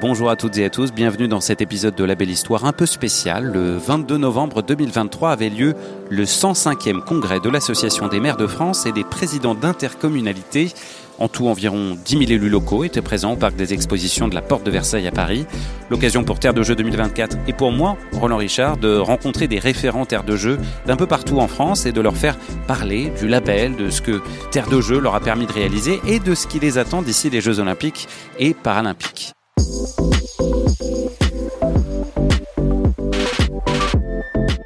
Bonjour à toutes et à tous, bienvenue dans cet épisode de La Belle Histoire un peu spécial. Le 22 novembre 2023 avait lieu le 105e congrès de l'Association des maires de France et des présidents d'intercommunalités. En tout, environ 10 000 élus locaux étaient présents au parc des expositions de la Porte de Versailles à Paris. L'occasion pour Terre de Jeux 2024 et pour moi, Roland Richard, de rencontrer des référents Terre de Jeux d'un peu partout en France et de leur faire parler du label, de ce que Terre de Jeux leur a permis de réaliser et de ce qui les attend d'ici les Jeux Olympiques et Paralympiques.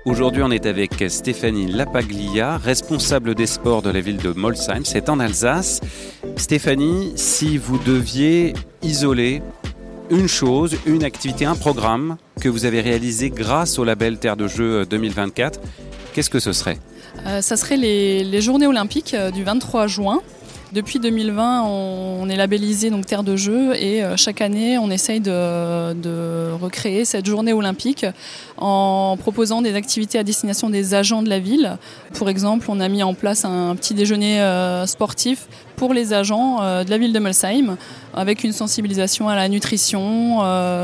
Aujourd'hui, on est avec Stéphanie Lapaglia, responsable des sports de la ville de Molsheim. C'est en Alsace. Stéphanie, si vous deviez isoler une chose, une activité, un programme que vous avez réalisé grâce au label Terre de Jeux 2024, qu'est-ce que ce serait? Euh, Ça serait les, les Journées olympiques euh, du 23 juin. Depuis 2020, on est labellisé donc Terre de Jeux et euh, chaque année, on essaye de, de, recréer cette journée olympique en proposant des activités à destination des agents de la ville. Pour exemple, on a mis en place un petit déjeuner euh, sportif pour les agents euh, de la ville de Molsheim avec une sensibilisation à la nutrition,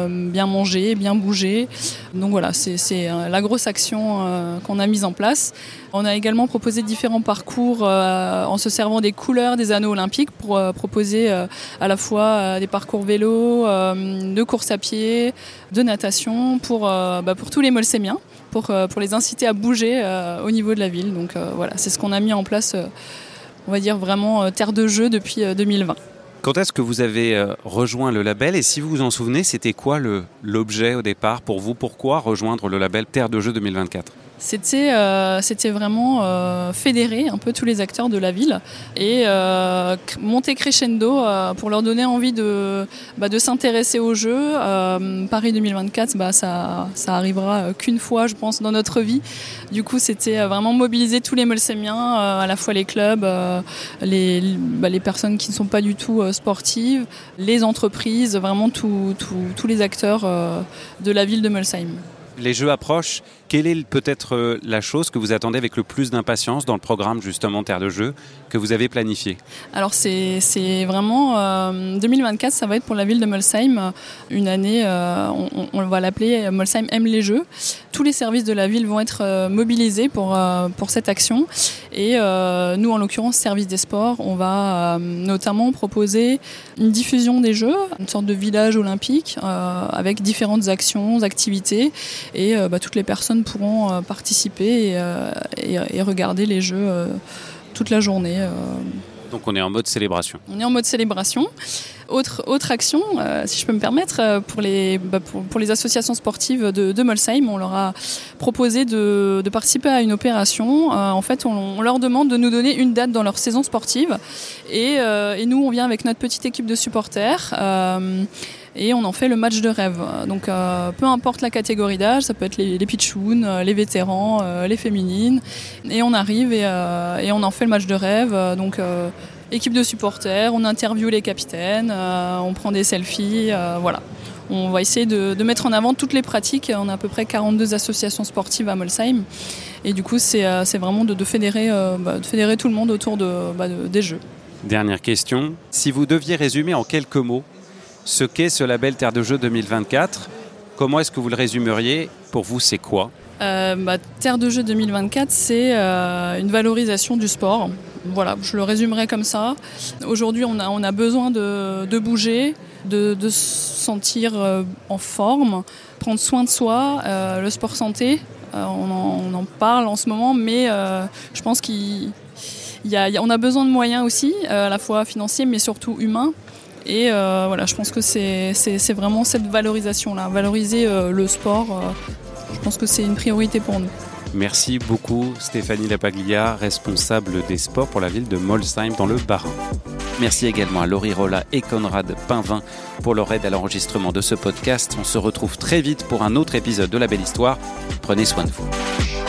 bien manger, bien bouger. Donc voilà, c'est la grosse action qu'on a mise en place. On a également proposé différents parcours en se servant des couleurs des anneaux olympiques pour proposer à la fois des parcours vélo, de course à pied, de natation pour, bah, pour tous les molsémiens, pour, pour les inciter à bouger au niveau de la ville. Donc voilà, c'est ce qu'on a mis en place, on va dire vraiment terre de jeu depuis 2020. Quand est-ce que vous avez rejoint le label et si vous vous en souvenez, c'était quoi l'objet au départ pour vous? Pourquoi rejoindre le label Terre de Jeux 2024 c'était euh, c'était vraiment euh, fédérer un peu tous les acteurs de la ville et euh, monter crescendo pour leur donner envie de, bah, de s'intéresser au jeu. Paris 2024, bah, ça, ça arrivera qu'une fois, je pense, dans notre vie. Du coup, c'était vraiment mobiliser tous les Molsémiens, à la fois les clubs, les, bah, les personnes qui ne sont pas du tout sportives, les entreprises, vraiment tous les acteurs de la ville de Molsheim les jeux approchent. Quelle est peut-être la chose que vous attendez avec le plus d'impatience dans le programme justement Terre de Jeux que vous avez planifié? Alors c'est vraiment euh, 2024, ça va être pour la ville de Molsheim. Une année, euh, on, va l'appeler Molsheim aime les jeux. Tous les services de la ville vont être euh, mobilisés pour, euh, pour cette action. Et nous en l'occurrence service des sports, on va notamment proposer une diffusion des jeux, une sorte de village olympique avec différentes actions, activités. Et bah, toutes les personnes pourront euh, participer et, euh, et, et, regarder les jeux euh, toute la journée. Donc on est en mode célébration. On est en mode célébration. Autre, autre action, euh, si je peux me permettre, pour les, bah, pour, pour, les associations sportives de, de, Molsheim, on leur a proposé de, de participer à une opération. Euh, en fait, on, on, leur demande de nous donner une date dans leur saison sportive. Et, euh, et nous, on vient avec notre petite équipe de supporters et on en fait le match de rêve. Donc euh, peu importe la catégorie d'âge, ça peut être les, les pitchouns, les vétérans, euh, les féminines, et on arrive et, euh, on en fait le match de rêve. Donc équipe de supporters, on interviewe les capitaines, on prend des selfies, voilà. On va essayer de, mettre en avant toutes les pratiques. On a à peu près 42 associations sportives à Molsheim. Et du coup, c'est vraiment de, de, fédérer, bah, de fédérer tout le monde autour bah, des jeux. Dernière question. Si vous deviez résumer en quelques mots ce qu'est ce label Terre de Jeux 2024. Comment est-ce que vous le résumeriez Pour vous, c'est quoi euh, bah, Terre de Jeux 2024, c'est euh, une valorisation du sport. Voilà, je le résumerai comme ça. Aujourd'hui, on a, besoin de, bouger, de, de, se sentir euh, en forme, prendre soin de soi, le sport santé. On en, parle en ce moment, mais je pense qu'on a, a, besoin de moyens aussi, à la fois financiers, mais surtout humains, et euh, voilà, je pense que c'est vraiment cette valorisation-là, valoriser euh, le sport. Euh, je pense que c'est une priorité pour nous. Merci beaucoup Stéphanie Lapaglia, responsable des sports pour la ville de Molsheim dans le Bas-Rhin. Merci également à Laurie Rolla et Conrad Pinvin pour leur aide à l'enregistrement de ce podcast. On se retrouve très vite pour un autre épisode de La Belle Histoire. Prenez soin de vous.